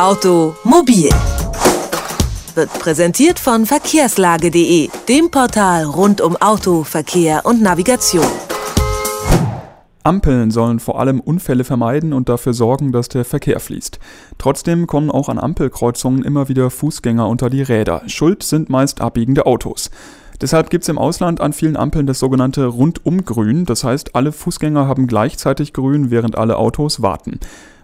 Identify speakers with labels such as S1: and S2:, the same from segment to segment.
S1: Automobil wird präsentiert von verkehrslage.de, dem Portal rund um Auto, Verkehr und Navigation.
S2: Ampeln sollen vor allem Unfälle vermeiden und dafür sorgen, dass der Verkehr fließt. Trotzdem kommen auch an Ampelkreuzungen immer wieder Fußgänger unter die Räder. Schuld sind meist abbiegende Autos. Deshalb gibt es im Ausland an vielen Ampeln das sogenannte Rundumgrün, das heißt, alle Fußgänger haben gleichzeitig grün, während alle Autos warten.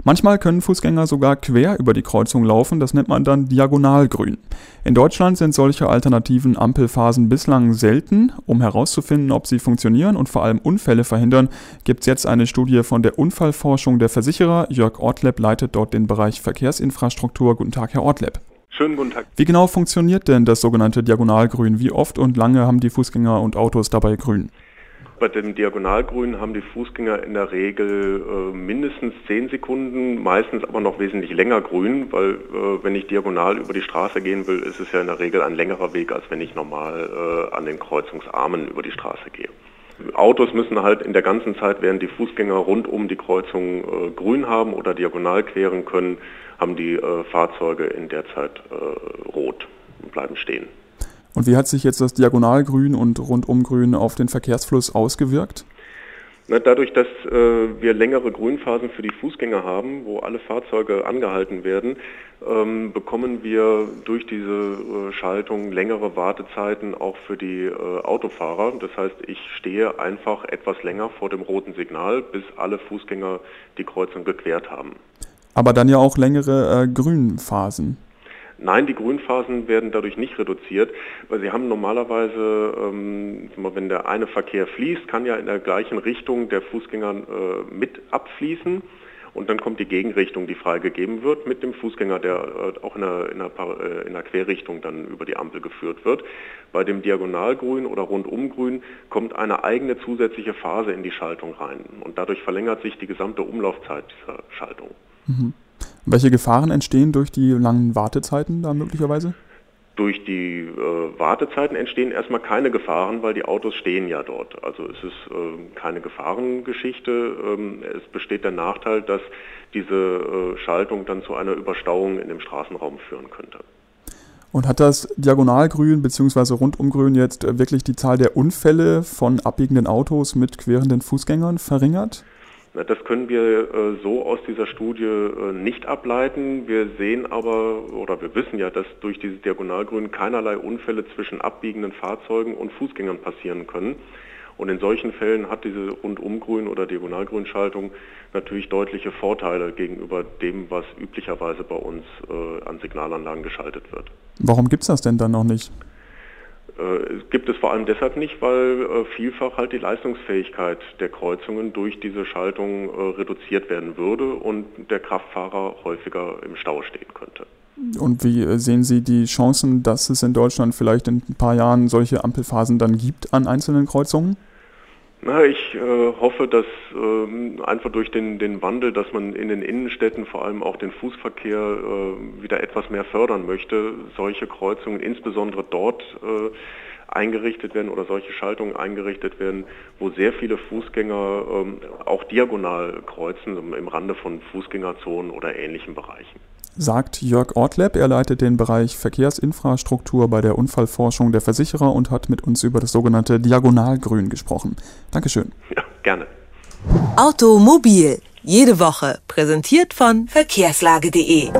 S2: Manchmal können Fußgänger sogar quer über die Kreuzung laufen, das nennt man dann Diagonalgrün. In Deutschland sind solche alternativen Ampelphasen bislang selten. Um herauszufinden, ob sie funktionieren und vor allem Unfälle verhindern, gibt es jetzt eine Studie von der Unfallforschung der Versicherer. Jörg Ortleb leitet dort den Bereich Verkehrsinfrastruktur. Guten Tag, Herr Ortleb.
S3: Schönen guten Tag.
S2: Wie genau funktioniert denn das sogenannte Diagonalgrün? Wie oft und lange haben die Fußgänger und Autos dabei grün?
S3: Bei dem Diagonalgrün haben die Fußgänger in der Regel äh, mindestens 10 Sekunden, meistens aber noch wesentlich länger grün, weil äh, wenn ich diagonal über die Straße gehen will, ist es ja in der Regel ein längerer Weg, als wenn ich normal äh, an den Kreuzungsarmen über die Straße gehe. Autos müssen halt in der ganzen Zeit, während die Fußgänger rund um die Kreuzung äh, grün haben oder diagonal queren können, haben die äh, Fahrzeuge in der Zeit äh, rot und bleiben stehen.
S2: Und wie hat sich jetzt das Diagonalgrün und Rundumgrün auf den Verkehrsfluss ausgewirkt?
S3: Na, dadurch, dass äh, wir längere Grünphasen für die Fußgänger haben, wo alle Fahrzeuge angehalten werden, ähm, bekommen wir durch diese äh, Schaltung längere Wartezeiten auch für die äh, Autofahrer. Das heißt, ich stehe einfach etwas länger vor dem roten Signal, bis alle Fußgänger die Kreuzung gequert haben.
S2: Aber dann ja auch längere äh, Grünphasen.
S3: Nein, die Grünphasen werden dadurch nicht reduziert, weil sie haben normalerweise, ähm, wenn der eine Verkehr fließt, kann ja in der gleichen Richtung der Fußgänger äh, mit abfließen und dann kommt die Gegenrichtung, die freigegeben wird, mit dem Fußgänger, der äh, auch in der, in, der, äh, in der Querrichtung dann über die Ampel geführt wird. Bei dem Diagonalgrün oder Rundumgrün kommt eine eigene zusätzliche Phase in die Schaltung rein und dadurch verlängert sich die gesamte Umlaufzeit dieser Schaltung.
S2: Mhm. Welche Gefahren entstehen durch die langen Wartezeiten da möglicherweise?
S3: Durch die äh, Wartezeiten entstehen erstmal keine Gefahren, weil die Autos stehen ja dort. Also es ist äh, keine Gefahrengeschichte. Ähm, es besteht der Nachteil, dass diese äh, Schaltung dann zu einer Überstauung in dem Straßenraum führen könnte.
S2: Und hat das Diagonalgrün bzw. Rundumgrün jetzt wirklich die Zahl der Unfälle von abbiegenden Autos mit querenden Fußgängern verringert?
S3: Das können wir äh, so aus dieser Studie äh, nicht ableiten. Wir sehen aber oder wir wissen ja, dass durch diese Diagonalgrün keinerlei Unfälle zwischen abbiegenden Fahrzeugen und Fußgängern passieren können. Und in solchen Fällen hat diese Rundumgrün- oder Diagonalgrünschaltung natürlich deutliche Vorteile gegenüber dem, was üblicherweise bei uns äh, an Signalanlagen geschaltet wird.
S2: Warum gibt es das denn dann noch nicht?
S3: Äh, gibt es vor allem deshalb nicht, weil äh, vielfach halt die Leistungsfähigkeit der Kreuzungen durch diese Schaltung äh, reduziert werden würde und der Kraftfahrer häufiger im Stau stehen könnte.
S2: Und wie sehen Sie die Chancen, dass es in Deutschland vielleicht in ein paar Jahren solche Ampelphasen dann gibt an einzelnen Kreuzungen?
S3: Na, ich äh, hoffe, dass äh, einfach durch den, den Wandel, dass man in den Innenstädten vor allem auch den Fußverkehr äh, wieder etwas mehr fördern möchte, solche Kreuzungen insbesondere dort äh, eingerichtet werden oder solche Schaltungen eingerichtet werden, wo sehr viele Fußgänger ähm, auch diagonal kreuzen, im Rande von Fußgängerzonen oder ähnlichen Bereichen
S2: sagt Jörg Ortleb. Er leitet den Bereich Verkehrsinfrastruktur bei der Unfallforschung der Versicherer und hat mit uns über das sogenannte Diagonalgrün gesprochen. Dankeschön.
S3: Ja, gerne.
S1: Automobil, jede Woche, präsentiert von verkehrslage.de.